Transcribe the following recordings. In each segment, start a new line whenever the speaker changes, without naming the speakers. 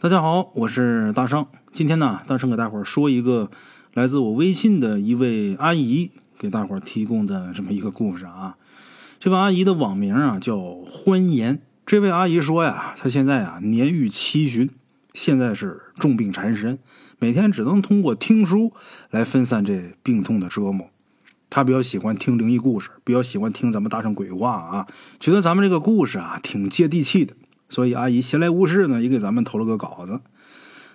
大家好，我是大圣。今天呢，大圣给大伙儿说一个来自我微信的一位阿姨给大伙儿提供的这么一个故事啊。这位阿姨的网名啊叫欢颜。这位阿姨说呀，她现在啊年逾七旬，现在是重病缠身，每天只能通过听书来分散这病痛的折磨。她比较喜欢听灵异故事，比较喜欢听咱们大圣鬼话啊，觉得咱们这个故事啊挺接地气的。所以阿姨闲来无事呢，也给咱们投了个稿子。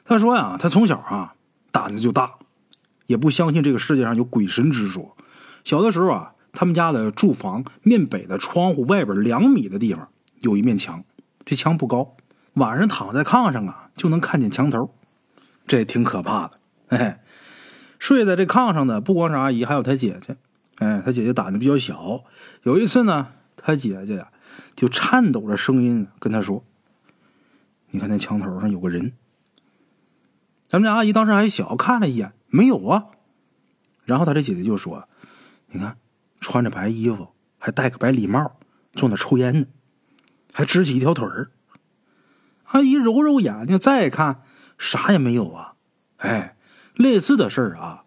她说呀，她从小啊胆子就大，也不相信这个世界上有鬼神之说。小的时候啊，他们家的住房面北的窗户外边两米的地方有一面墙，这墙不高，晚上躺在炕上啊就能看见墙头，这也挺可怕的。哎，睡在这炕上的不光是阿姨，还有她姐姐。哎，她姐姐胆子比较小，有一次呢，她姐姐呀。就颤抖着声音跟他说：“你看那墙头上有个人。”咱们家阿姨当时还小，看了一眼，没有啊。然后他这姐姐就说：“你看，穿着白衣服，还戴个白礼帽，坐那抽烟呢，还支起一条腿儿。”阿姨揉揉眼睛，再看，啥也没有啊。哎，类似的事儿啊，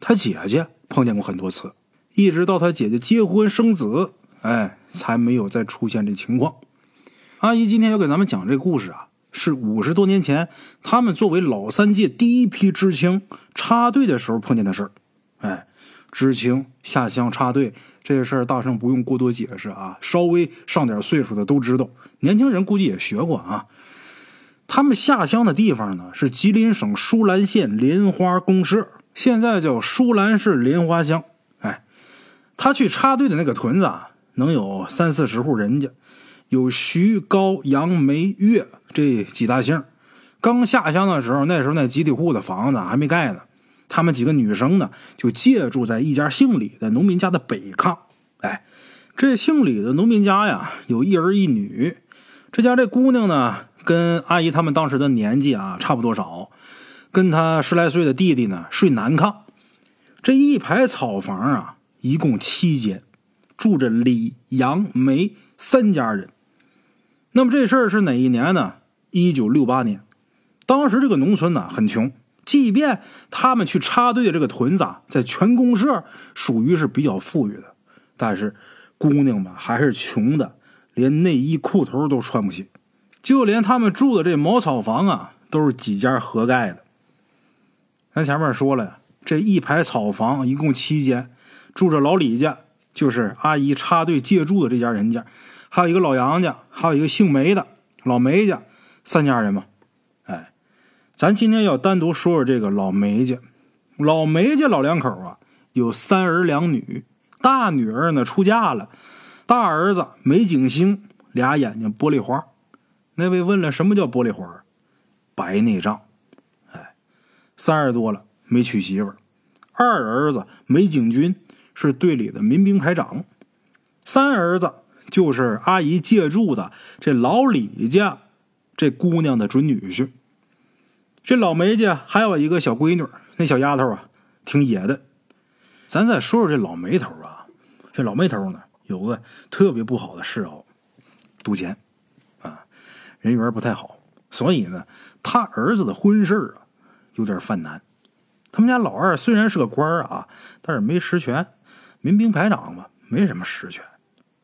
他姐姐碰见过很多次，一直到他姐姐结婚生子。哎，才没有再出现这情况。阿姨今天要给咱们讲这故事啊，是五十多年前他们作为老三届第一批知青插队的时候碰见的事儿。哎，知青下乡插队这事儿，大圣不用过多解释啊，稍微上点岁数的都知道，年轻人估计也学过啊。他们下乡的地方呢，是吉林省舒兰县莲花公社，现在叫舒兰市莲花乡。哎，他去插队的那个屯子啊。能有三四十户人家，有徐、高、杨、梅、岳这几大姓。刚下乡的时候，那时候那集体户的房子还没盖呢。他们几个女生呢，就借住在一家姓李的农民家的北炕。哎，这姓李的农民家呀，有一儿一女。这家这姑娘呢，跟阿姨他们当时的年纪啊差不多少，跟她十来岁的弟弟呢睡南炕。这一排草房啊，一共七间。住着李、杨、梅三家人。那么这事儿是哪一年呢？一九六八年。当时这个农村呢很穷，即便他们去插队的这个屯子，啊在全公社属于是比较富裕的，但是姑娘们还是穷的，连内衣裤头都穿不起。就连他们住的这茅草房啊，都是几家合盖的。咱前面说了呀，这一排草房一共七间，住着老李家。就是阿姨插队借住的这家人家，还有一个老杨家，还有一个姓梅的老梅家，三家人嘛。哎，咱今天要单独说说这个老梅家。老梅家老两口啊，有三儿两女，大女儿呢出嫁了，大儿子梅景星，俩眼睛玻璃花。那位问了，什么叫玻璃花？白内障。哎，三十多了没娶媳妇儿。二儿子梅景军。是队里的民兵排长，三儿子就是阿姨借住的这老李家这姑娘的准女婿。这老梅家还有一个小闺女，那小丫头啊挺野的。咱再说说这老梅头啊，这老梅头呢有个特别不好的嗜好，赌钱啊，人缘不太好，所以呢他儿子的婚事啊有点犯难。他们家老二虽然是个官啊，但是没实权。民兵排长嘛，没什么实权，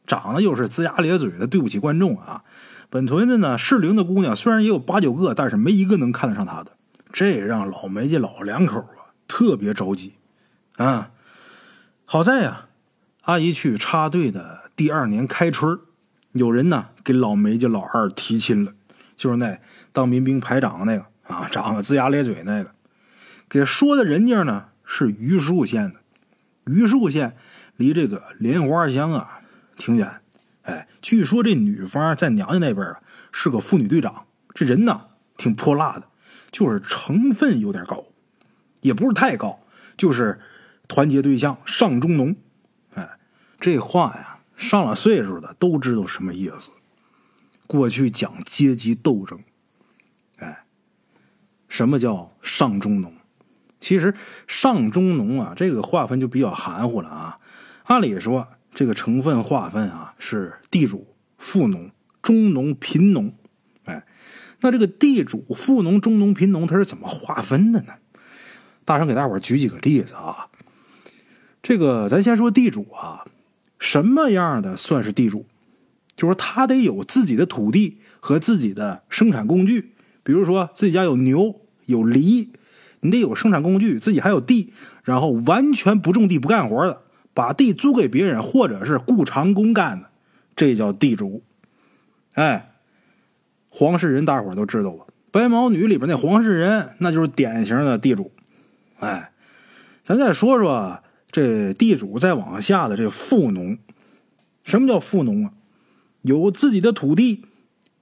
长得又是龇牙咧嘴的，对不起观众啊。本屯子呢，适龄的姑娘虽然也有八九个，但是没一个能看得上他的，这让老梅家老两口啊特别着急啊。好在呀，阿姨去插队的第二年开春，有人呢给老梅家老二提亲了，就是那当民兵排长那个啊，长得龇牙咧嘴那个，给说的人家呢是榆树县的。榆树县离这个莲花乡啊挺远，哎，据说这女方在娘家那边啊是个妇女队长，这人呢挺泼辣的，就是成分有点高，也不是太高，就是团结对象上中农，哎，这话呀上了岁数的都知道什么意思。过去讲阶级斗争，哎，什么叫上中农？其实上中农啊，这个划分就比较含糊了啊。按理说，这个成分划分啊是地主、富农、中农、贫农。哎，那这个地主、富农、中农、贫农，他是怎么划分的呢？大圣给大伙举几个例子啊。这个咱先说地主啊，什么样的算是地主？就是他得有自己的土地和自己的生产工具，比如说自己家有牛有犁，你得有生产工具，自己还有地，然后完全不种地不干活的，把地租给别人或者是雇长工干的，这叫地主。哎。黄世仁，大伙都知道吧？白毛女里边那黄世仁，那就是典型的地主。哎，咱再说说这地主再往下的这富农。什么叫富农啊？有自己的土地，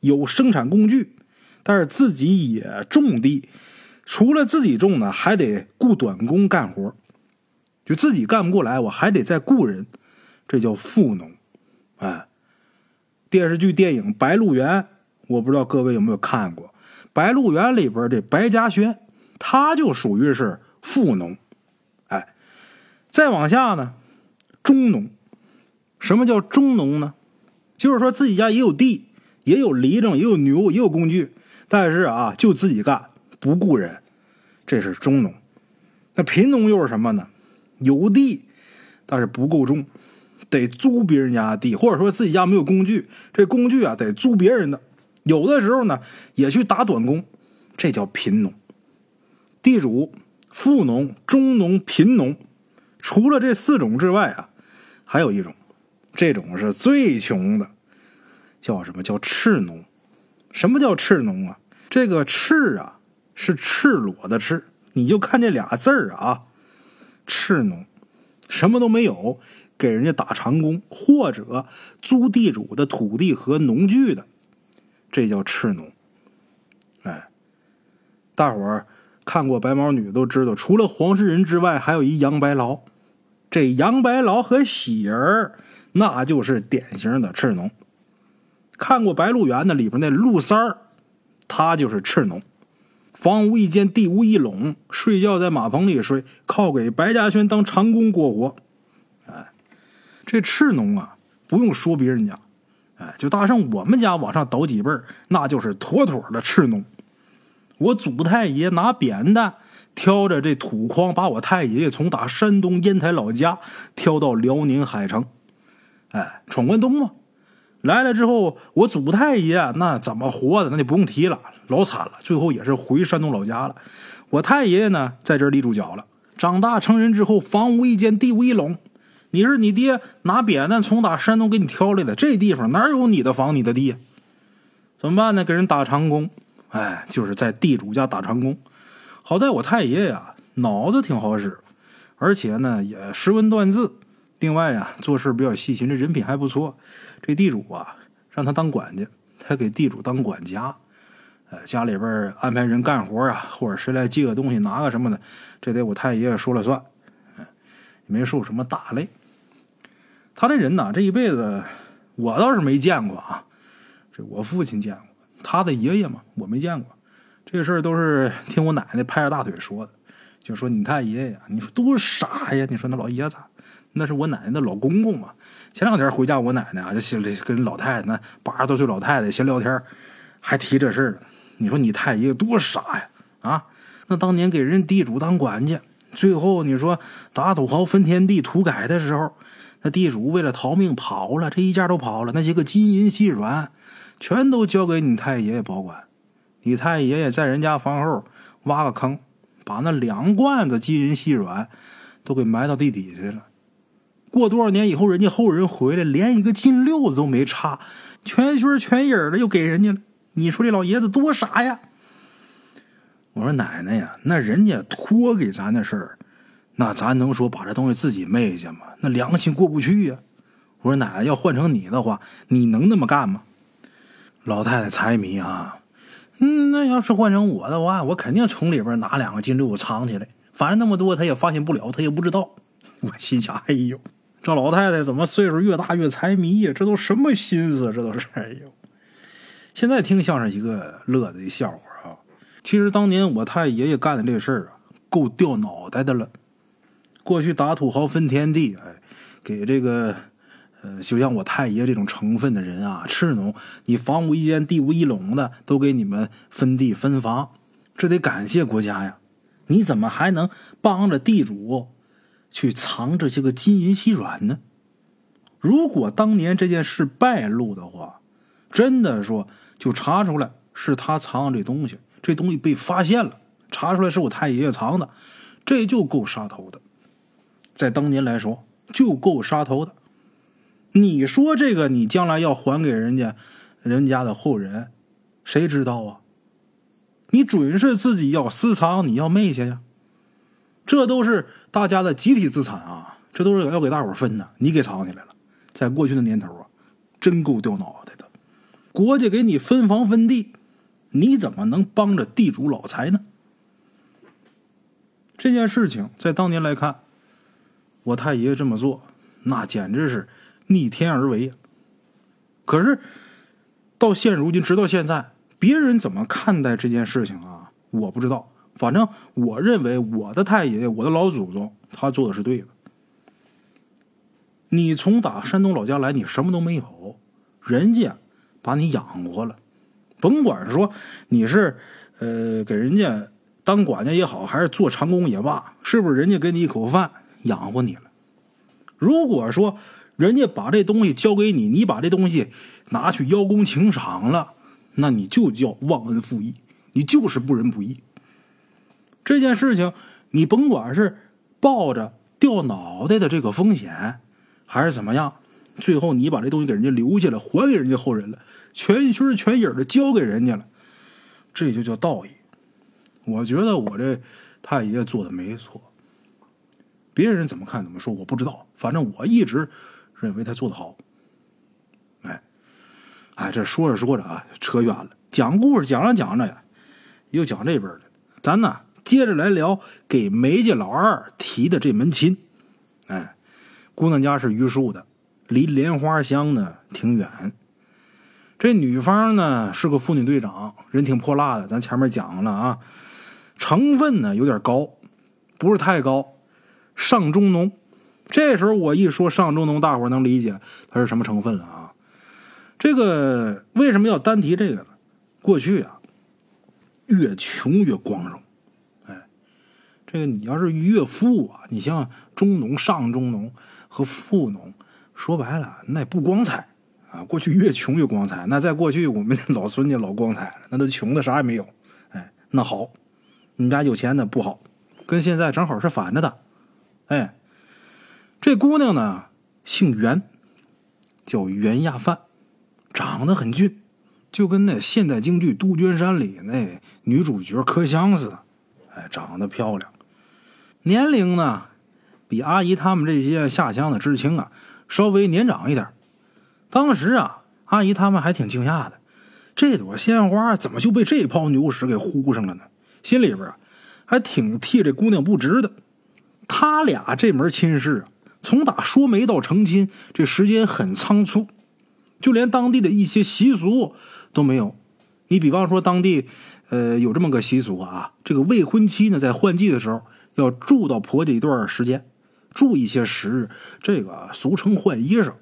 有生产工具，但是自己也种地。除了自己种呢，还得雇短工干活。就自己干不过来，我还得再雇人，这叫富农。哎，电视剧、电影《白鹿原》。我不知道各位有没有看过《白鹿原》里边的白嘉轩，他就属于是富农。哎，再往下呢，中农。什么叫中农呢？就是说自己家也有地，也有犁正，也有牛，也有工具，但是啊，就自己干，不雇人，这是中农。那贫农又是什么呢？有地，但是不够种，得租别人家的地，或者说自己家没有工具，这工具啊得租别人的。有的时候呢，也去打短工，这叫贫农。地主、富农、中农、贫农，除了这四种之外啊，还有一种，这种是最穷的，叫什么叫赤农？什么叫赤农啊？这个赤啊，是赤裸的赤，你就看这俩字儿啊，赤农，什么都没有，给人家打长工或者租地主的土地和农具的。这叫赤农，哎，大伙儿看过白毛女都知道，除了黄世仁之外，还有一杨白劳。这杨白劳和喜儿，那就是典型的赤农。看过《白鹿原》的里边那陆三儿，他就是赤农，房无一间，地无一垄，睡觉在马棚里睡，靠给白嘉轩当长工过活。哎，这赤农啊，不用说别人家。哎，就大圣我们家往上倒几辈儿，那就是妥妥的赤农。我祖太爷拿扁担挑着这土筐，把我太爷爷从打山东烟台老家挑到辽宁海城。哎，闯关东嘛，来了之后，我祖太爷那怎么活的，那就不用提了，老惨了。最后也是回山东老家了。我太爷爷呢，在这立住脚了。长大成人之后，房无一间，地无一垄。你是你爹拿扁担从打山东给你挑来的，这地方哪有你的房你的地？怎么办呢？给人打长工，哎，就是在地主家打长工。好在我太爷呀，脑子挺好使，而且呢也识文断字。另外呀，做事比较细心，这人品还不错。这地主啊，让他当管家，他给地主当管家。呃，家里边安排人干活啊，或者谁来借个东西、拿个什么的，这得我太爷爷说了算。嗯，没受什么大累。他这人呐，这一辈子我倒是没见过啊。这我父亲见过，他的爷爷嘛，我没见过。这事儿都是听我奶奶拍着大腿说的，就说你太爷爷，你说多傻呀！你说那老爷子，那是我奶奶的老公公嘛。前两天回家，我奶奶啊就心里跟老太太那八十多岁老太太闲聊天，还提这事儿。你说你太爷爷多傻呀！啊，那当年给人地主当管家，最后你说打土豪分田地土改的时候。那地主为了逃命跑了，这一家都跑了。那些个金银细软，全都交给你太爷爷保管。你太爷爷在人家房后挖个坑，把那两罐子金银细软都给埋到地底下了。过多少年以后，人家后人回来，连一个金六子都没差，全虚全影的又给人家了。你说这老爷子多傻呀！我说奶奶呀，那人家托给咱的事儿。那咱能说把这东西自己昧下吗？那良心过不去呀！我说奶奶，要换成你的话，你能那么干吗？老太太财迷啊，嗯，那要是换成我的话，我肯定从里边拿两个金六子藏起来，反正那么多他也发现不了，他也不知道。我心想，哎呦，这老太太怎么岁数越大越财迷呀？这都什么心思？这都是哎呦！现在听像是一个乐子的笑话啊。其实当年我太爷爷干的这事儿啊，够掉脑袋的了。过去打土豪分田地，哎，给这个呃，就像我太爷这种成分的人啊，赤农，你房无一间，地无一垄的，都给你们分地分房，这得感谢国家呀！你怎么还能帮着地主去藏这些个金银细软呢？如果当年这件事败露的话，真的说就查出来是他藏这东西，这东西被发现了，查出来是我太爷爷藏的，这就够杀头的，在当年来说就够杀头的。你说这个，你将来要还给人家，人家的后人，谁知道啊？你准是自己要私藏，你要昧下呀。这都是大家的集体资产啊，这都是要给大伙分的，你给藏起来了。在过去的年头啊，真够掉脑袋的。国家给你分房分地，你怎么能帮着地主老财呢？这件事情在当年来看，我太爷爷这么做，那简直是。逆天而为，可是到现如今，直到现在，别人怎么看待这件事情啊？我不知道。反正我认为，我的太爷爷，我的老祖宗，他做的是对的。你从打山东老家来，你什么都没有，人家把你养活了，甭管说你是呃给人家当管家也好，还是做长工也罢，是不是人家给你一口饭养活你了？如果说，人家把这东西交给你，你把这东西拿去邀功请赏了，那你就叫忘恩负义，你就是不仁不义。这件事情，你甭管是抱着掉脑袋的这个风险，还是怎么样，最后你把这东西给人家留下来，还给人家后人了，全心全意的交给人家了，这就叫道义。我觉得我这太爷做的没错，别人怎么看怎么说我不知道，反正我一直。认为他做的好，哎，哎，这说着说着啊，扯远了。讲故事讲着讲着呀，又讲这边了。咱呢，接着来聊给梅家老二提的这门亲。哎，姑娘家是榆树的，离莲花乡呢挺远。这女方呢是个妇女队长，人挺泼辣的。咱前面讲了啊，成分呢有点高，不是太高，上中农。这时候我一说上中农，大伙能理解它是什么成分了啊？这个为什么要单提这个呢？过去啊，越穷越光荣。这个你要是越富啊，你像中农、上中农和富农，说白了那不光彩啊。过去越穷越光彩，那在过去我们老孙家老光彩了，那都穷的啥也没有。哎，那好，你家有钱的不好，跟现在正好是反着的。哎。这姑娘呢，姓袁，叫袁亚范，长得很俊，就跟那现代京剧《杜鹃山》里那女主角柯香似的，哎，长得漂亮。年龄呢，比阿姨他们这些下乡的知青啊，稍微年长一点。当时啊，阿姨他们还挺惊讶的，这朵鲜花怎么就被这泡牛屎给糊上了呢？心里边啊，还挺替这姑娘不值的。他俩这门亲事啊。从打说媒到成亲，这时间很仓促，就连当地的一些习俗都没有。你比方说，当地呃有这么个习俗啊，这个未婚妻呢在换季的时候要住到婆家一段时间，住一些时日，这个俗称换衣裳，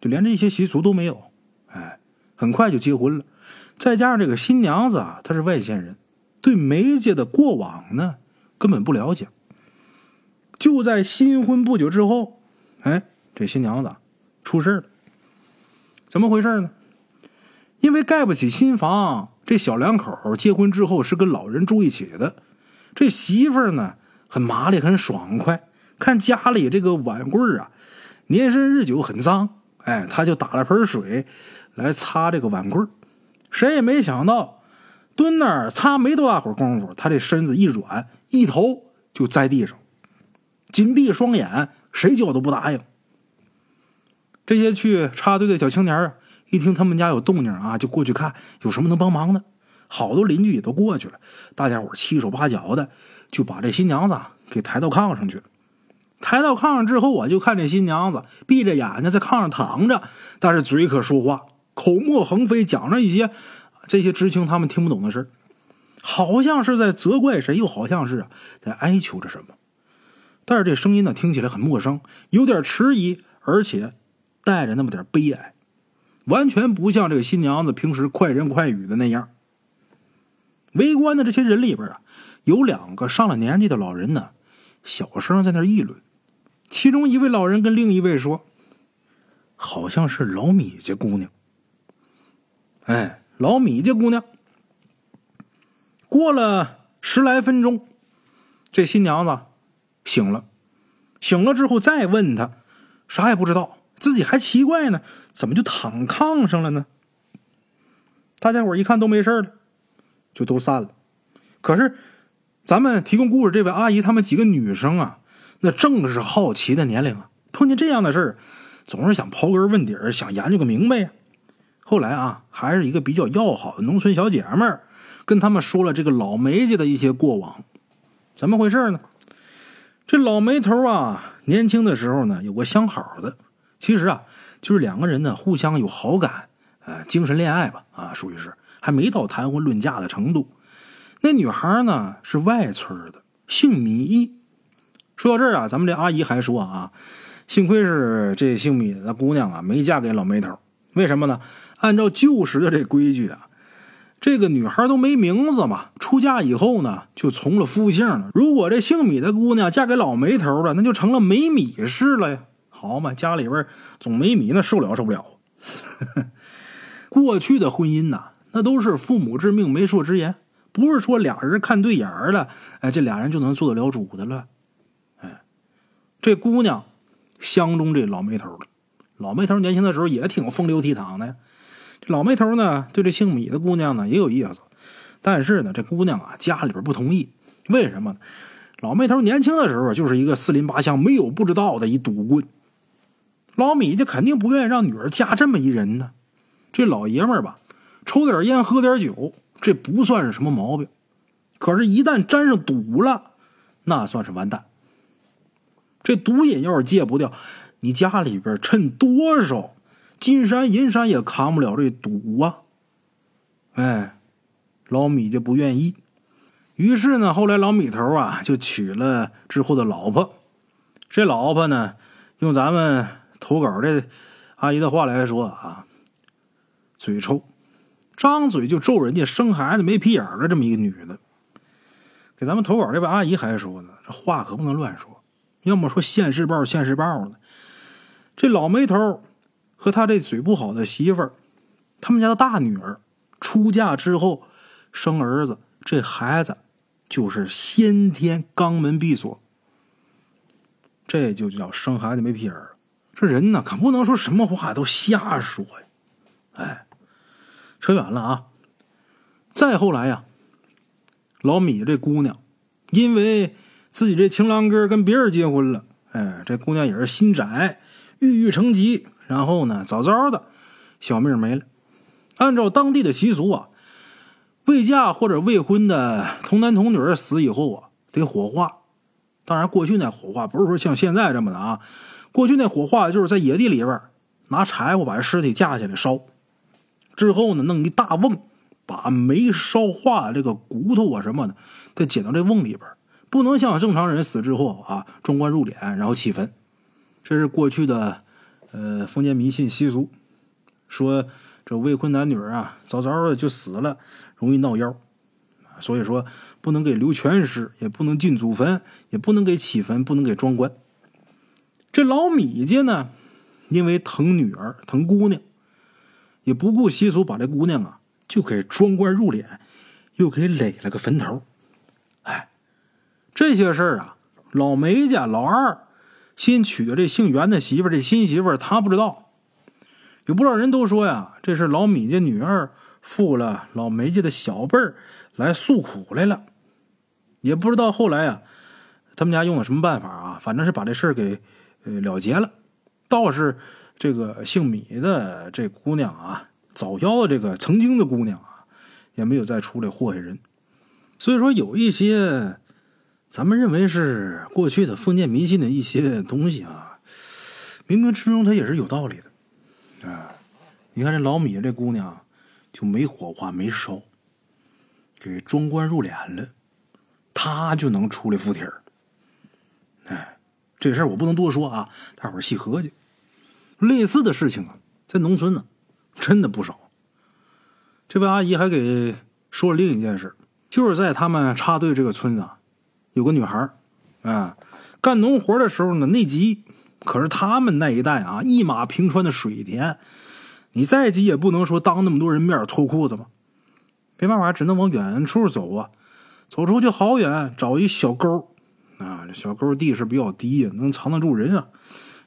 就连这些习俗都没有。哎，很快就结婚了。再加上这个新娘子啊，她是外县人，对梅家的过往呢根本不了解。就在新婚不久之后，哎，这新娘子出事了。怎么回事呢？因为盖不起新房，这小两口结婚之后是跟老人住一起的。这媳妇呢，很麻利，很爽快。看家里这个碗柜啊，年深日久很脏，哎，他就打了盆水来擦这个碗柜。谁也没想到，蹲那儿擦没多大会儿功夫，他这身子一软，一头就栽地上。紧闭双眼，谁叫都不答应。这些去插队的小青年啊，一听他们家有动静啊，就过去看有什么能帮忙的。好多邻居也都过去了，大家伙七手八脚的就把这新娘子给抬到炕上去。抬到炕上之后，我就看这新娘子闭着眼睛在炕上躺着，但是嘴可说话，口沫横飞，讲着一些这些知青他们听不懂的事好像是在责怪谁，又好像是在哀求着什么。但是这声音呢，听起来很陌生，有点迟疑，而且带着那么点悲哀，完全不像这个新娘子平时快人快语的那样。围观的这些人里边啊，有两个上了年纪的老人呢，小声在那议论。其中一位老人跟另一位说：“好像是老米家姑娘。”哎，老米家姑娘。过了十来分钟，这新娘子醒了。醒了之后再问她，啥也不知道。自己还奇怪呢，怎么就躺炕上了呢？大家伙一看都没事了，就都散了。可是，咱们提供故事这位阿姨，她们几个女生啊，那正是好奇的年龄啊。碰见这样的事儿，总是想刨根问底儿，想研究个明白呀。后来啊，还是一个比较要好的农村小姐妹儿，跟他们说了这个老梅家的一些过往。怎么回事呢？这老梅头啊，年轻的时候呢，有个相好的。其实啊，就是两个人呢互相有好感，呃，精神恋爱吧，啊，属于是还没到谈婚论嫁的程度。那女孩呢是外村的，姓米一。说到这儿啊，咱们这阿姨还说啊，幸亏是这姓米的姑娘啊没嫁给老梅头。为什么呢？按照旧时的这规矩啊，这个女孩都没名字嘛，出嫁以后呢就从了夫姓了。如果这姓米的姑娘嫁给老梅头了，那就成了没米氏了呀。好嘛，家里边总没米，那受了受不了。过去的婚姻呐，那都是父母之命、媒妁之言，不是说俩人看对眼了，哎，这俩人就能做得了主的了。哎，这姑娘相中这老梅头了。老梅头年轻的时候也挺风流倜傥的呀。这老梅头呢，对这姓米的姑娘呢也有意思，但是呢，这姑娘啊家里边不同意。为什么？老梅头年轻的时候就是一个四邻八乡没有不知道的一赌棍。老米家肯定不愿意让女儿嫁这么一人呢。这老爷们儿吧，抽点烟，喝点酒，这不算是什么毛病。可是，一旦沾上赌了，那算是完蛋。这毒瘾要是戒不掉，你家里边趁多少金山银山也扛不了这赌啊！哎，老米就不愿意。于是呢，后来老米头啊就娶了之后的老婆。这老婆呢，用咱们。投稿这阿姨的话来说啊，嘴臭，张嘴就咒人家生孩子没屁眼的这么一个女的。给咱们投稿这位阿姨还说呢，这话可不能乱说，要么说现世报现世报呢。这老梅头和他这嘴不好的媳妇儿，他们家的大女儿出嫁之后生儿子，这孩子就是先天肛门闭锁，这就叫生孩子没屁眼儿。这人呢，可不能说什么话都瞎说呀！哎，扯远了啊。再后来呀，老米这姑娘，因为自己这情郎哥跟别人结婚了，哎，这姑娘也是心窄，郁郁成疾，然后呢，早早的小命没了。按照当地的习俗啊，未嫁或者未婚的童男童女死以后啊，得火化。当然，过去那火化不是说像现在这么的啊。过去那火化就是在野地里边拿柴火把尸体架起来烧，之后呢弄一大瓮，把没烧化这个骨头啊什么的，再捡到这瓮里边，不能像正常人死之后啊装棺入殓，然后起坟。这是过去的呃封建迷信习俗，说这未婚男女啊早早的就死了，容易闹妖，所以说不能给留全尸，也不能进祖坟，也不能给起坟，不能给装棺。这老米家呢，因为疼女儿、疼姑娘，也不顾习俗，把这姑娘啊就给装棺入殓，又给垒了个坟头。哎，这些事儿啊，老梅家老二新娶的这姓袁的媳妇这新媳妇他不知道。有不少人都说呀，这是老米家女儿负了老梅家的小辈儿来诉苦来了。也不知道后来啊，他们家用了什么办法啊，反正是把这事儿给。呃，了结了，倒是这个姓米的这姑娘啊，早夭的这个曾经的姑娘啊，也没有再出来祸害人。所以说，有一些咱们认为是过去的封建迷信的一些东西啊，冥冥之中它也是有道理的啊。你看这老米这姑娘就没火化没烧，给装棺入殓了，她就能出来附体儿，哎。这事儿我不能多说啊，大伙儿细合计。类似的事情啊，在农村呢，真的不少。这位阿姨还给说了另一件事，就是在他们插队这个村子，有个女孩啊，干农活的时候呢内急，可是他们那一带啊，一马平川的水田，你再急也不能说当那么多人面脱裤子吧，没办法，只能往远处走啊，走出去好远，找一小沟啊，这小沟地势比较低，能藏得住人啊，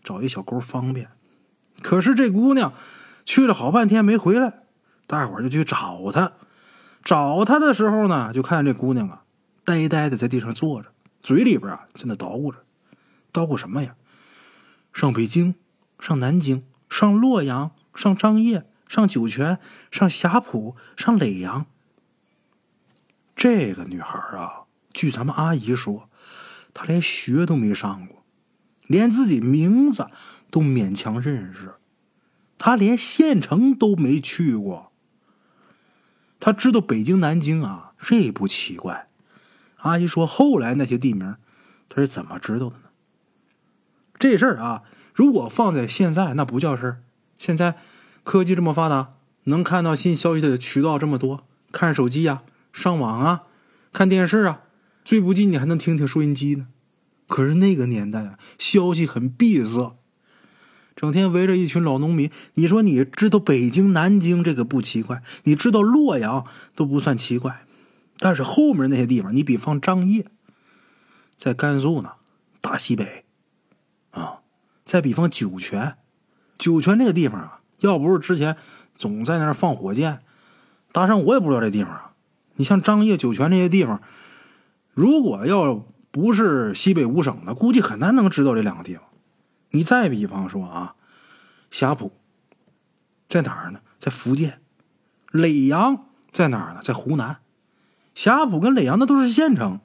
找一小沟方便。可是这姑娘去了好半天没回来。大伙儿就去找她，找她的时候呢，就看见这姑娘啊，呆呆的在地上坐着，嘴里边啊在那捣鼓着，捣鼓什么呀？上北京，上南京，上洛阳，上张掖，上酒泉，上霞浦，上耒阳。这个女孩啊，据咱们阿姨说，她连学都没上过，连自己名字都勉强认识，他连县城都没去过。他知道北京、南京啊，这不奇怪。阿姨说，后来那些地名，他是怎么知道的呢？这事儿啊，如果放在现在，那不叫事儿。现在科技这么发达，能看到新消息的渠道这么多，看手机呀、上网啊、看电视啊，最不济你还能听听收音机呢。可是那个年代啊，消息很闭塞。整天围着一群老农民，你说你知道北京、南京这个不奇怪，你知道洛阳都不算奇怪，但是后面那些地方，你比方张掖，在甘肃呢，大西北，啊，再比方酒泉，酒泉那个地方啊，要不是之前总在那儿放火箭，大圣我也不知道这地方啊。你像张掖、酒泉这些地方，如果要不是西北五省的，估计很难能知道这两个地方。你再比方说啊，霞浦在哪儿呢？在福建。耒阳在哪儿呢？在湖南。霞浦跟耒阳那都是县城。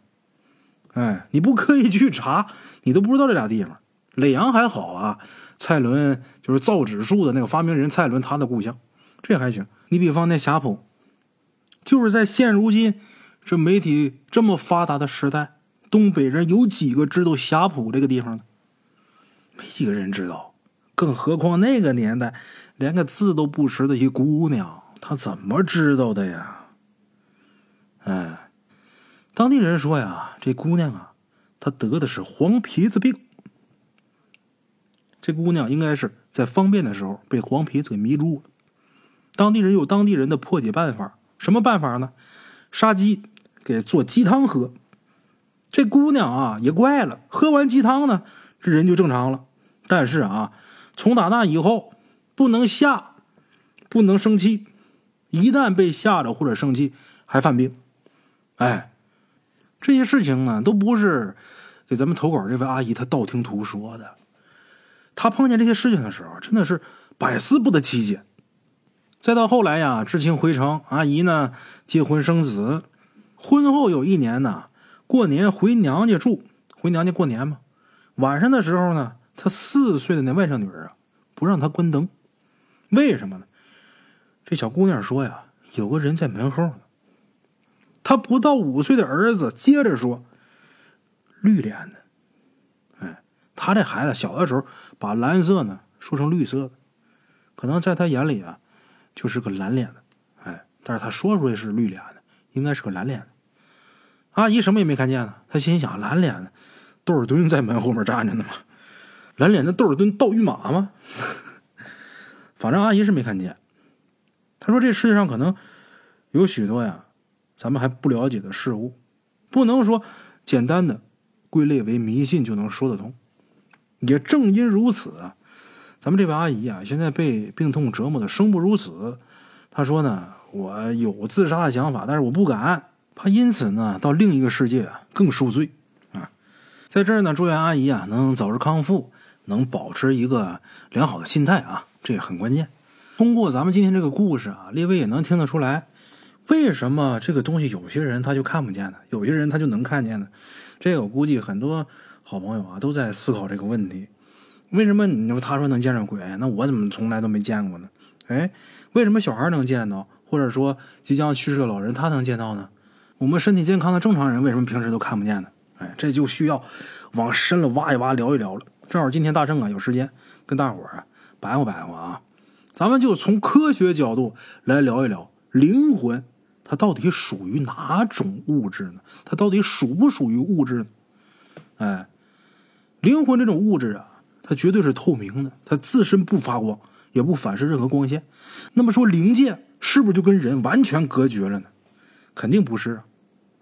哎，你不刻意去查，你都不知道这俩地方。耒阳还好啊，蔡伦就是造纸术的那个发明人蔡伦他的故乡，这还行。你比方那霞浦，就是在现如今这媒体这么发达的时代，东北人有几个知道霞浦这个地方的？没几个人知道，更何况那个年代连个字都不识的一姑娘，她怎么知道的呀？哎，当地人说呀，这姑娘啊，她得的是黄皮子病。这姑娘应该是在方便的时候被黄皮子给迷住了。当地人有当地人的破解办法，什么办法呢？杀鸡给做鸡汤喝。这姑娘啊也怪了，喝完鸡汤呢。这人就正常了，但是啊，从打那以后，不能吓，不能生气，一旦被吓着或者生气，还犯病。哎，这些事情呢，都不是给咱们投稿这位阿姨她道听途说的。她碰见这些事情的时候，真的是百思不得其解。再到后来呀，知青回城，阿姨呢结婚生子，婚后有一年呢，过年回娘家住，回娘家过年嘛。晚上的时候呢，他四岁的那外甥女儿啊，不让他关灯，为什么呢？这小姑娘说呀，有个人在门后呢。他不到五岁的儿子接着说：“绿脸的。”哎，他这孩子小的时候把蓝色呢说成绿色，可能在他眼里啊，就是个蓝脸的。哎，但是他说出来是绿脸的，应该是个蓝脸的。阿姨什么也没看见呢，她心想蓝脸的。窦尔敦在门后面站着呢吗？蓝脸的窦尔敦盗御马吗？反正阿姨是没看见。他说：“这世界上可能有许多呀，咱们还不了解的事物，不能说简单的归类为迷信就能说得通。也正因如此，咱们这位阿姨啊，现在被病痛折磨的生不如死。她说呢，我有自杀的想法，但是我不敢，怕因此呢到另一个世界更受罪。”在这儿呢，祝愿阿姨啊能早日康复，能保持一个良好的心态啊，这也很关键。通过咱们今天这个故事啊，列位也能听得出来，为什么这个东西有些人他就看不见呢？有些人他就能看见呢？这个我估计很多好朋友啊都在思考这个问题：为什么你说他说能见着鬼，那我怎么从来都没见过呢？哎，为什么小孩能见到，或者说即将去世的老人他能见到呢？我们身体健康的正常人为什么平时都看不见呢？哎，这就需要往深了挖一挖，聊一聊了。正好今天大圣啊有时间，跟大伙儿啊白话白话啊，咱们就从科学角度来聊一聊灵魂，它到底属于哪种物质呢？它到底属不属于物质呢？哎，灵魂这种物质啊，它绝对是透明的，它自身不发光，也不反射任何光线。那么说灵界是不是就跟人完全隔绝了呢？肯定不是啊。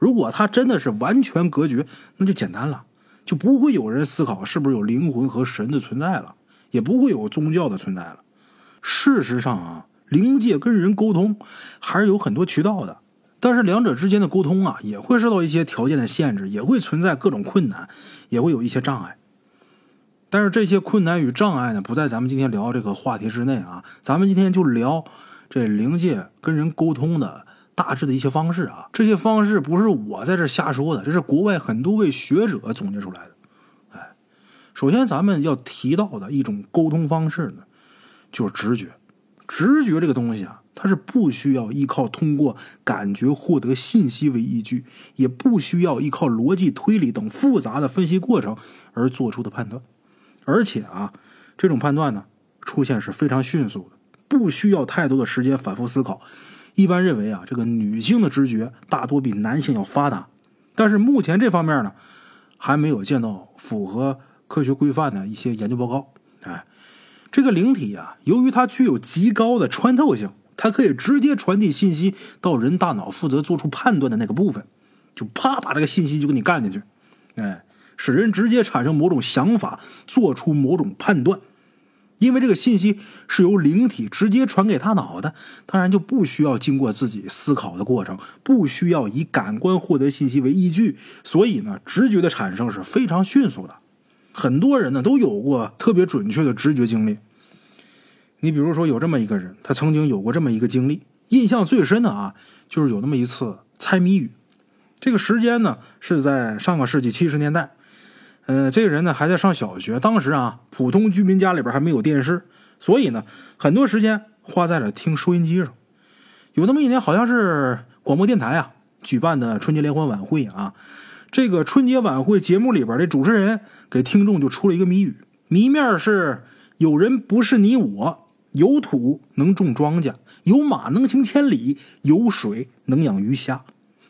如果它真的是完全隔绝，那就简单了，就不会有人思考是不是有灵魂和神的存在了。也不会有宗教的存在了。事实上啊，灵界跟人沟通还是有很多渠道的，但是两者之间的沟通啊，也会受到一些条件的限制，也会存在各种困难，也会有一些障碍。但是这些困难与障碍呢，不在咱们今天聊这个话题之内啊。咱们今天就聊这灵界跟人沟通的大致的一些方式啊。这些方式不是我在这瞎说的，这是国外很多位学者总结出来的。哎首先，咱们要提到的一种沟通方式呢，就是直觉。直觉这个东西啊，它是不需要依靠通过感觉获得信息为依据，也不需要依靠逻辑推理等复杂的分析过程而做出的判断。而且啊，这种判断呢，出现是非常迅速的，不需要太多的时间反复思考。一般认为啊，这个女性的直觉大多比男性要发达，但是目前这方面呢，还没有见到符合。科学规范的一些研究报告，哎，这个灵体啊，由于它具有极高的穿透性，它可以直接传递信息到人大脑负责做出判断的那个部分，就啪把这个信息就给你干进去，哎，使人直接产生某种想法，做出某种判断。因为这个信息是由灵体直接传给他脑的，当然就不需要经过自己思考的过程，不需要以感官获得信息为依据，所以呢，直觉的产生是非常迅速的。很多人呢都有过特别准确的直觉经历。你比如说，有这么一个人，他曾经有过这么一个经历，印象最深的啊，就是有那么一次猜谜语。这个时间呢是在上个世纪七十年代，呃，这个人呢还在上小学。当时啊，普通居民家里边还没有电视，所以呢，很多时间花在了听收音机上。有那么一年，好像是广播电台啊举办的春节联欢晚会啊。这个春节晚会节目里边的主持人给听众就出了一个谜语，谜面是：有人不是你我，有土能种庄稼，有马能行千里，有水能养鱼虾。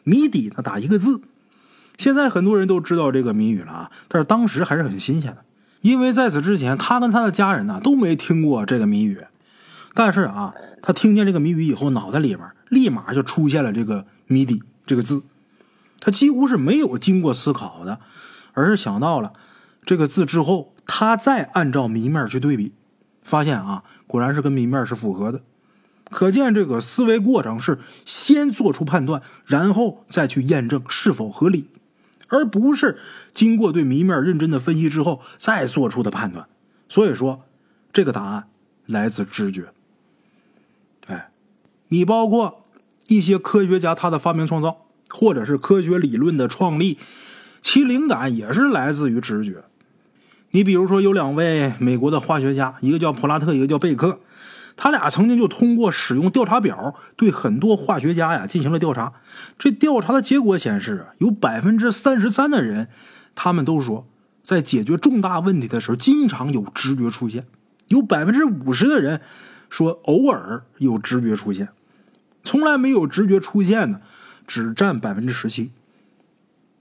谜底呢打一个字。现在很多人都知道这个谜语了啊，但是当时还是很新鲜的，因为在此之前他跟他的家人呢都没听过这个谜语。但是啊，他听见这个谜语以后，脑袋里边立马就出现了这个谜底这个字。他几乎是没有经过思考的，而是想到了这个字之后，他再按照谜面去对比，发现啊，果然是跟谜面是符合的。可见这个思维过程是先做出判断，然后再去验证是否合理，而不是经过对谜面认真的分析之后再做出的判断。所以说，这个答案来自直觉。哎，你包括一些科学家他的发明创造。或者是科学理论的创立，其灵感也是来自于直觉。你比如说，有两位美国的化学家，一个叫普拉特，一个叫贝克，他俩曾经就通过使用调查表对很多化学家呀进行了调查。这调查的结果显示，有百分之三十三的人，他们都说在解决重大问题的时候经常有直觉出现；有百分之五十的人说偶尔有直觉出现，从来没有直觉出现的。只占百分之十七，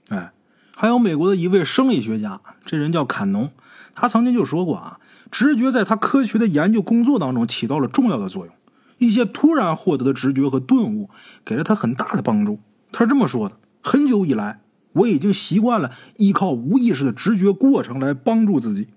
哎，还有美国的一位生理学家，这人叫坎农，他曾经就说过啊，直觉在他科学的研究工作当中起到了重要的作用，一些突然获得的直觉和顿悟给了他很大的帮助。他是这么说的：很久以来，我已经习惯了依靠无意识的直觉过程来帮助自己。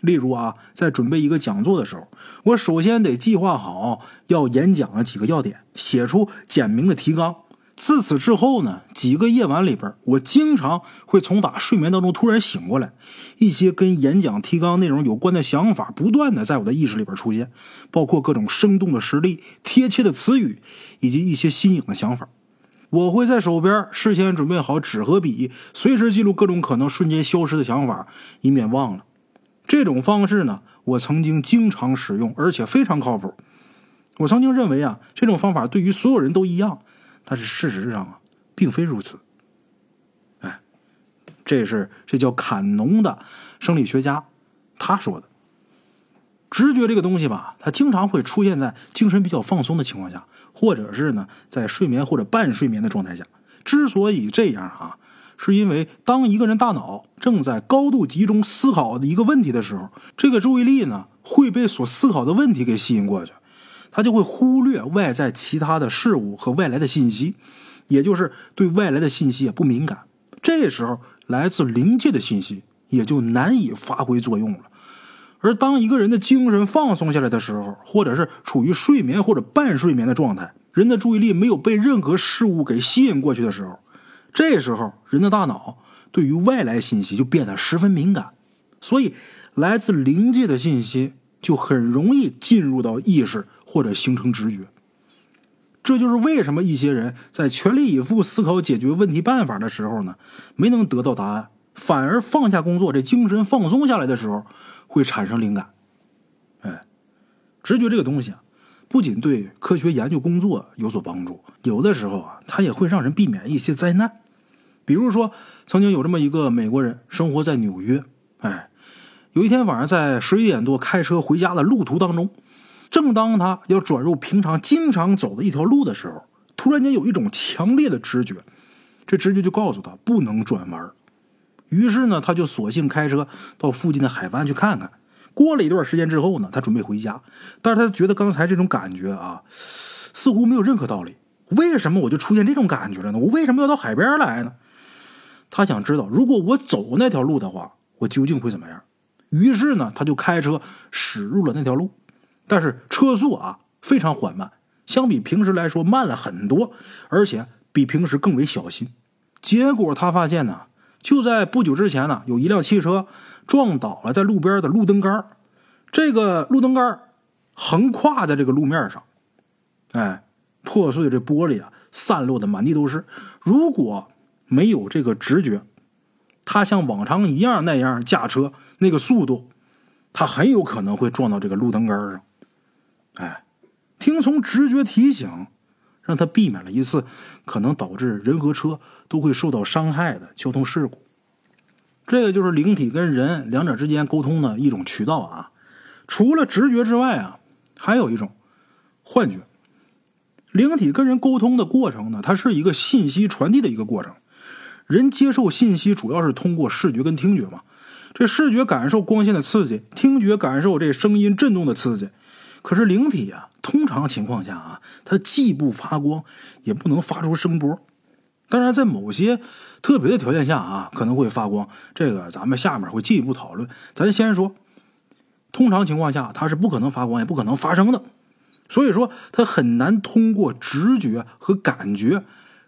例如啊，在准备一个讲座的时候，我首先得计划好要演讲的几个要点，写出简明的提纲。自此之后呢，几个夜晚里边，我经常会从打睡眠当中突然醒过来，一些跟演讲提纲内容有关的想法不断的在我的意识里边出现，包括各种生动的实例、贴切的词语，以及一些新颖的想法。我会在手边事先准备好纸和笔，随时记录各种可能瞬间消失的想法，以免忘了。这种方式呢，我曾经经常使用，而且非常靠谱。我曾经认为啊，这种方法对于所有人都一样。但是事实上啊，并非如此。哎，这是这叫坎农的生理学家他说的。直觉这个东西吧，它经常会出现在精神比较放松的情况下，或者是呢在睡眠或者半睡眠的状态下。之所以这样啊，是因为当一个人大脑正在高度集中思考一个问题的时候，这个注意力呢会被所思考的问题给吸引过去，他就会忽略外在其他的事物和外来的信息，也就是对外来的信息也不敏感。这时候，来自灵界的信息也就难以发挥作用了。而当一个人的精神放松下来的时候，或者是处于睡眠或者半睡眠的状态，人的注意力没有被任何事物给吸引过去的时候，这时候人的大脑对于外来信息就变得十分敏感，所以来自灵界的信息就很容易进入到意识或者形成直觉。这就是为什么一些人在全力以赴思考解决问题办法的时候呢，没能得到答案，反而放下工作，这精神放松下来的时候。会产生灵感，哎，直觉这个东西啊，不仅对科学研究工作有所帮助，有的时候啊，它也会让人避免一些灾难。比如说，曾经有这么一个美国人生活在纽约，哎，有一天晚上在十一点多开车回家的路途当中，正当他要转入平常经常走的一条路的时候，突然间有一种强烈的直觉，这直觉就告诉他不能转弯。于是呢，他就索性开车到附近的海湾去看看。过了一段时间之后呢，他准备回家，但是他觉得刚才这种感觉啊，似乎没有任何道理。为什么我就出现这种感觉了呢？我为什么要到海边来呢？他想知道，如果我走那条路的话，我究竟会怎么样？于是呢，他就开车驶入了那条路，但是车速啊非常缓慢，相比平时来说慢了很多，而且比平时更为小心。结果他发现呢。就在不久之前呢，有一辆汽车撞倒了在路边的路灯杆这个路灯杆横跨在这个路面上，哎，破碎的这玻璃啊，散落的满地都是。如果没有这个直觉，他像往常一样那样驾车，那个速度，他很有可能会撞到这个路灯杆上。哎，听从直觉提醒。让他避免了一次可能导致人和车都会受到伤害的交通事故。这个就是灵体跟人两者之间沟通的一种渠道啊。除了直觉之外啊，还有一种幻觉。灵体跟人沟通的过程呢，它是一个信息传递的一个过程。人接受信息主要是通过视觉跟听觉嘛。这视觉感受光线的刺激，听觉感受这声音震动的刺激。可是灵体啊，通常情况下啊，它既不发光，也不能发出声波。当然，在某些特别的条件下啊，可能会发光。这个咱们下面会进一步讨论。咱先说，通常情况下它是不可能发光，也不可能发声的。所以说，它很难通过直觉和感觉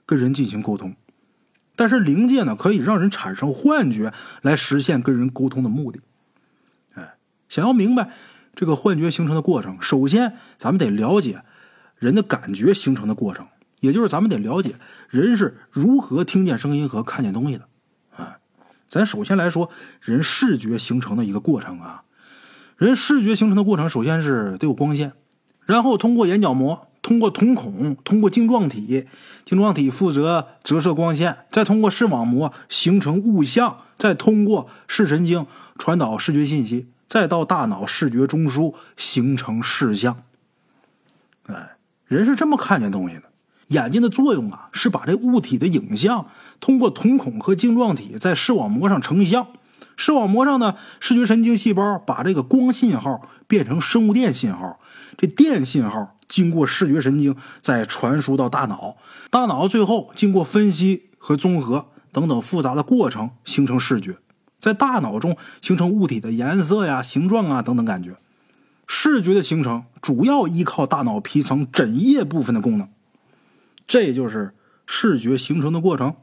跟人进行沟通。但是灵界呢，可以让人产生幻觉，来实现跟人沟通的目的。哎，想要明白。这个幻觉形成的过程，首先咱们得了解人的感觉形成的过程，也就是咱们得了解人是如何听见声音和看见东西的。啊，咱首先来说人视觉形成的一个过程啊，人视觉形成的过程，首先是得有光线，然后通过眼角膜，通过瞳孔，通过晶状体，晶状体负责折射光线，再通过视网膜形成物象，再通过视神经传导视觉信息。再到大脑视觉中枢形成视像，哎，人是这么看见东西的。眼睛的作用啊，是把这物体的影像通过瞳孔和晶状体在视网膜上成像。视网膜上的视觉神经细胞把这个光信号变成生物电信号，这电信号经过视觉神经再传输到大脑，大脑最后经过分析和综合等等复杂的过程形成视觉。在大脑中形成物体的颜色呀、形状啊等等感觉，视觉的形成主要依靠大脑皮层枕叶部分的功能，这就是视觉形成的过程。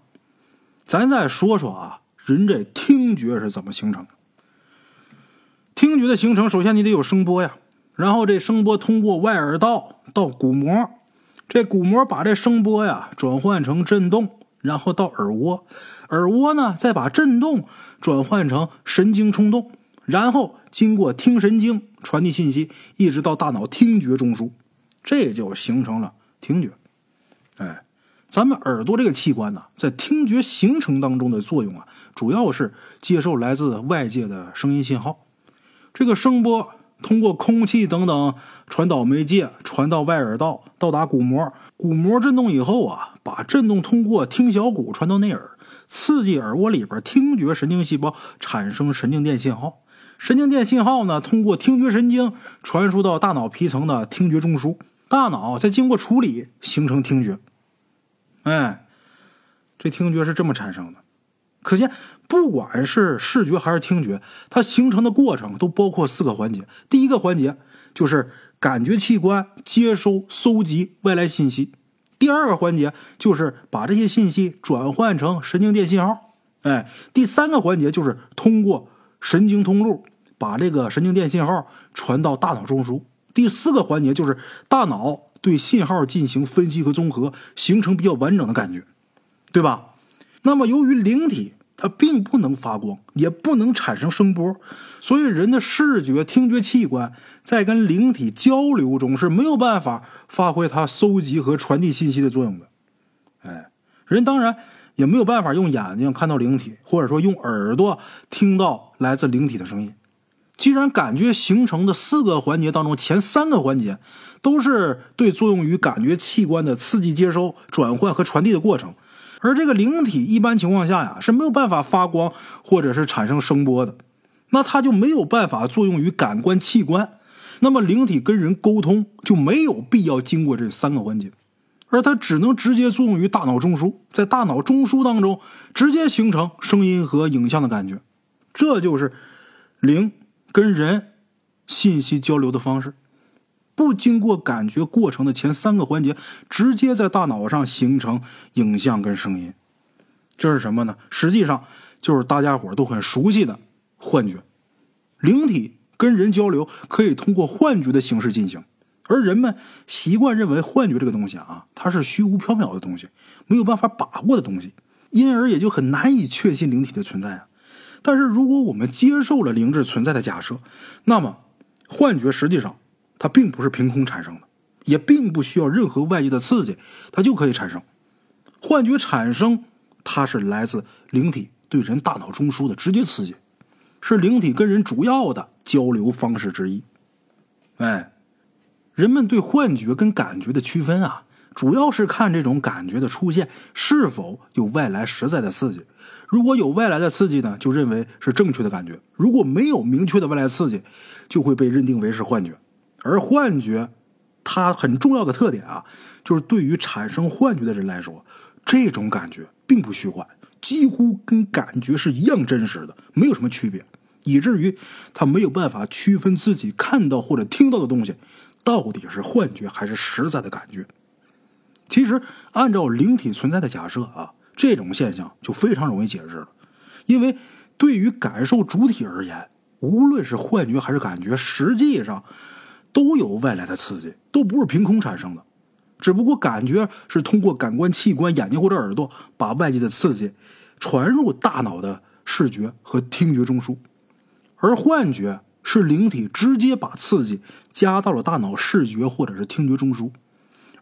咱再说说啊，人这听觉是怎么形成的？听觉的形成，首先你得有声波呀，然后这声波通过外耳道到鼓膜，这鼓膜把这声波呀转换成震动。然后到耳蜗，耳蜗呢再把震动转换成神经冲动，然后经过听神经传递信息，一直到大脑听觉中枢，这就形成了听觉。哎，咱们耳朵这个器官呢，在听觉形成当中的作用啊，主要是接受来自外界的声音信号。这个声波通过空气等等传导媒介传到外耳道，到达鼓膜。鼓膜震动以后啊，把震动通过听小骨传到内耳，刺激耳蜗里边听觉神经细胞产生神经电信号。神经电信号呢，通过听觉神经传输到大脑皮层的听觉中枢，大脑再经过处理形成听觉。哎，这听觉是这么产生的。可见，不管是视觉还是听觉，它形成的过程都包括四个环节。第一个环节就是感觉器官接收、搜集外来信息；第二个环节就是把这些信息转换成神经电信号；哎，第三个环节就是通过神经通路。把这个神经电信号传到大脑中枢。第四个环节就是大脑对信号进行分析和综合，形成比较完整的感觉，对吧？那么由于灵体它并不能发光，也不能产生声波，所以人的视觉、听觉器官在跟灵体交流中是没有办法发挥它搜集和传递信息的作用的。哎，人当然也没有办法用眼睛看到灵体，或者说用耳朵听到来自灵体的声音。既然感觉形成的四个环节当中，前三个环节都是对作用于感觉器官的刺激、接收、转换和传递的过程，而这个灵体一般情况下呀是没有办法发光或者是产生声波的，那它就没有办法作用于感官器官，那么灵体跟人沟通就没有必要经过这三个环节，而它只能直接作用于大脑中枢，在大脑中枢当中直接形成声音和影像的感觉，这就是灵。跟人信息交流的方式，不经过感觉过程的前三个环节，直接在大脑上形成影像跟声音，这是什么呢？实际上就是大家伙都很熟悉的幻觉。灵体跟人交流可以通过幻觉的形式进行，而人们习惯认为幻觉这个东西啊，它是虚无缥缈的东西，没有办法把握的东西，因而也就很难以确信灵体的存在啊。但是，如果我们接受了灵智存在的假设，那么幻觉实际上它并不是凭空产生的，也并不需要任何外界的刺激，它就可以产生。幻觉产生，它是来自灵体对人大脑中枢的直接刺激，是灵体跟人主要的交流方式之一。哎，人们对幻觉跟感觉的区分啊。主要是看这种感觉的出现是否有外来实在的刺激，如果有外来的刺激呢，就认为是正确的感觉；如果没有明确的外来刺激，就会被认定为是幻觉。而幻觉，它很重要的特点啊，就是对于产生幻觉的人来说，这种感觉并不虚幻，几乎跟感觉是一样真实的，没有什么区别，以至于他没有办法区分自己看到或者听到的东西到底是幻觉还是实在的感觉。其实，按照灵体存在的假设啊，这种现象就非常容易解释了。因为对于感受主体而言，无论是幻觉还是感觉，实际上都有外来的刺激，都不是凭空产生的。只不过感觉是通过感官器官眼睛或者耳朵把外界的刺激传入大脑的视觉和听觉中枢，而幻觉是灵体直接把刺激加到了大脑视觉或者是听觉中枢，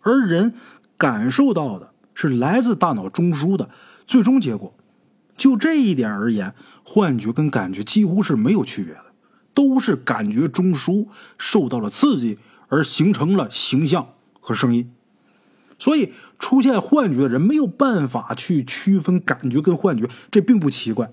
而人。感受到的是来自大脑中枢的最终结果，就这一点而言，幻觉跟感觉几乎是没有区别的，都是感觉中枢受到了刺激而形成了形象和声音。所以，出现幻觉的人没有办法去区分感觉跟幻觉，这并不奇怪。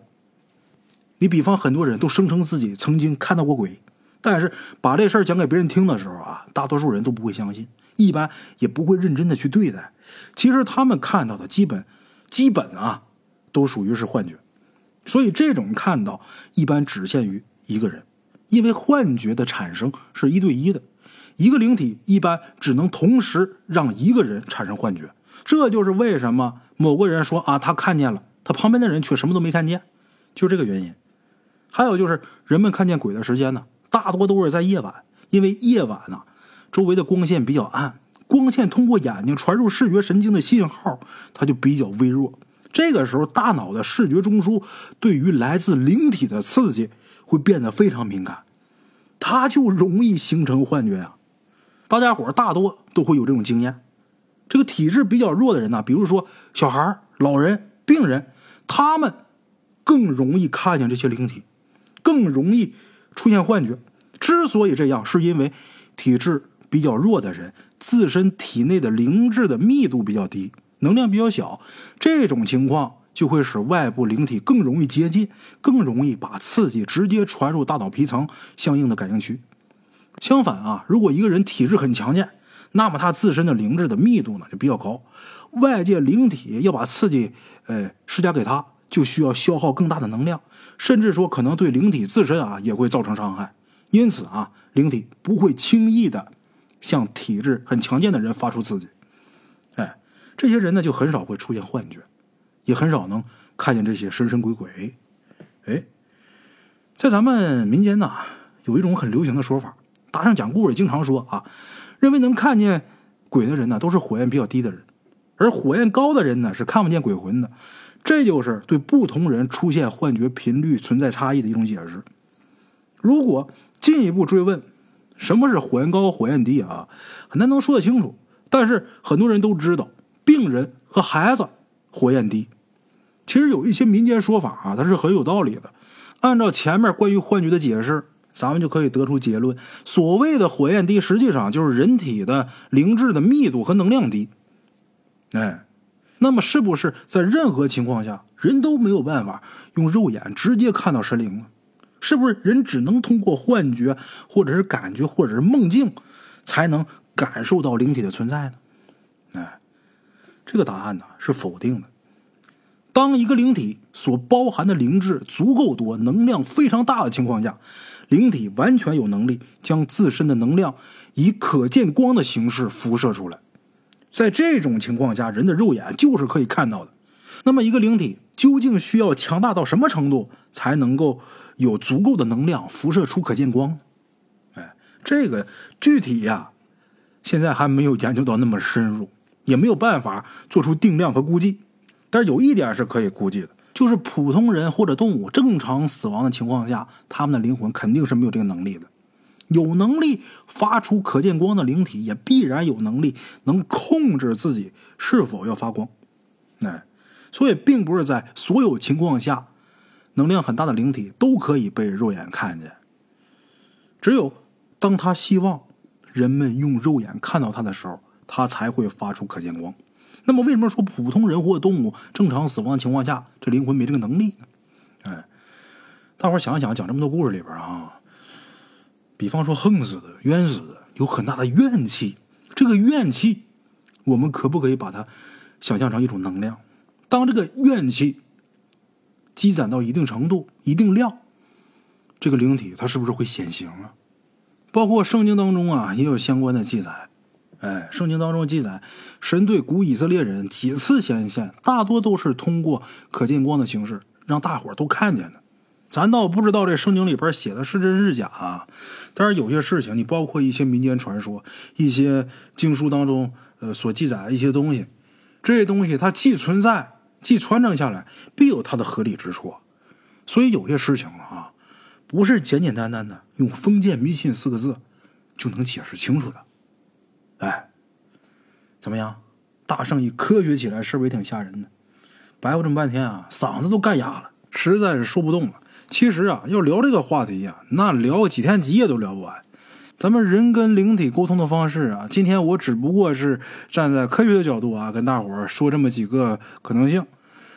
你比方，很多人都声称自己曾经看到过鬼，但是把这事儿讲给别人听的时候啊，大多数人都不会相信。一般也不会认真的去对待。其实他们看到的基本、基本啊，都属于是幻觉。所以这种看到一般只限于一个人，因为幻觉的产生是一对一的，一个灵体一般只能同时让一个人产生幻觉。这就是为什么某个人说啊，他看见了，他旁边的人却什么都没看见，就这个原因。还有就是人们看见鬼的时间呢，大多都是在夜晚，因为夜晚呢。周围的光线比较暗，光线通过眼睛传入视觉神经的信号，它就比较微弱。这个时候，大脑的视觉中枢对于来自灵体的刺激会变得非常敏感，他就容易形成幻觉啊。大家伙大多都会有这种经验。这个体质比较弱的人呢，比如说小孩、老人、病人，他们更容易看见这些灵体，更容易出现幻觉。之所以这样，是因为体质比较弱的人，自身体内的灵质的密度比较低，能量比较小，这种情况就会使外部灵体更容易接近，更容易把刺激直接传入大脑皮层相应的感应区。相反啊，如果一个人体质很强健，那么他自身的灵质的密度呢就比较高，外界灵体要把刺激呃施加给他，就需要消耗更大的能量，甚至说可能对灵体自身啊也会造成伤害。因此啊，灵体不会轻易的向体质很强健的人发出刺激。哎，这些人呢就很少会出现幻觉，也很少能看见这些神神鬼鬼。哎，在咱们民间呢，有一种很流行的说法。大圣讲故事也经常说啊，认为能看见鬼的人呢，都是火焰比较低的人，而火焰高的人呢是看不见鬼魂的。这就是对不同人出现幻觉频率存在差异的一种解释。如果进一步追问，什么是火焰高、火焰低啊？很难能说得清楚。但是很多人都知道，病人和孩子火焰低。其实有一些民间说法啊，它是很有道理的。按照前面关于幻觉的解释。咱们就可以得出结论：所谓的火焰低，实际上就是人体的灵智的密度和能量低。哎，那么是不是在任何情况下，人都没有办法用肉眼直接看到神灵呢？是不是人只能通过幻觉，或者是感觉，或者是梦境，才能感受到灵体的存在呢？哎，这个答案呢是否定的。当一个灵体所包含的灵质足够多、能量非常大的情况下，灵体完全有能力将自身的能量以可见光的形式辐射出来。在这种情况下，人的肉眼就是可以看到的。那么，一个灵体究竟需要强大到什么程度才能够有足够的能量辐射出可见光？哎，这个具体呀，现在还没有研究到那么深入，也没有办法做出定量和估计。但是有一点是可以估计的，就是普通人或者动物正常死亡的情况下，他们的灵魂肯定是没有这个能力的。有能力发出可见光的灵体，也必然有能力能控制自己是否要发光。哎，所以并不是在所有情况下，能量很大的灵体都可以被肉眼看见。只有当他希望人们用肉眼看到他的时候，他才会发出可见光。那么，为什么说普通人或动物正常死亡情况下，这灵魂没这个能力呢？哎，大伙想一想，讲这么多故事里边啊，比方说横死的、冤死的，有很大的怨气。这个怨气，我们可不可以把它想象成一种能量？当这个怨气积攒到一定程度、一定量，这个灵体它是不是会显形啊？包括圣经当中啊，也有相关的记载。哎，圣经当中记载，神对古以色列人几次显现，大多都是通过可见光的形式，让大伙都看见的。咱倒不知道这圣经里边写的是真是假啊，但是有些事情，你包括一些民间传说、一些经书当中呃所记载的一些东西，这些东西它既存在，既传承下来，必有它的合理之处。所以有些事情啊，不是简简单单的用封建迷信四个字就能解释清楚的。哎，怎么样？大圣一科学起来，是不是也挺吓人的？白话这么半天啊，嗓子都干哑了，实在是说不动了。其实啊，要聊这个话题呀，那聊几天几夜都聊不完。咱们人跟灵体沟通的方式啊，今天我只不过是站在科学的角度啊，跟大伙儿说这么几个可能性。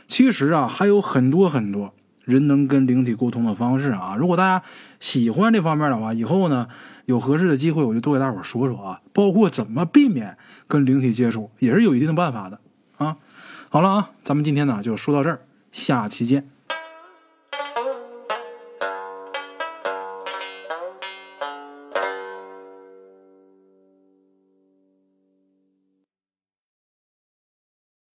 其实啊，还有很多很多。人能跟灵体沟通的方式啊，如果大家喜欢这方面的话，以后呢有合适的机会，我就多给大伙说说啊，包括怎么避免跟灵体接触，也是有一定的办法的啊。好了啊，咱们今天呢就说到这儿，下期见。